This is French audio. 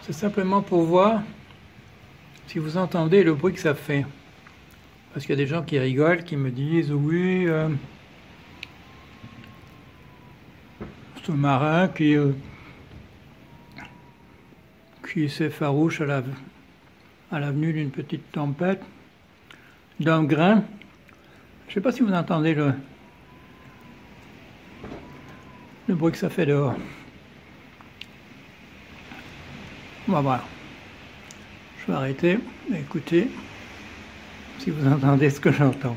C'est simplement pour voir si vous entendez le bruit que ça fait. Parce qu'il y a des gens qui rigolent, qui me disent oui, euh, un marin qui, euh, qui s'effarouche à la, l'avenue d'une petite tempête, d'un grain. Je ne sais pas si vous entendez le, le bruit que ça fait dehors. Voilà. Je vais arrêter, écouter si vous entendez ce que j'entends.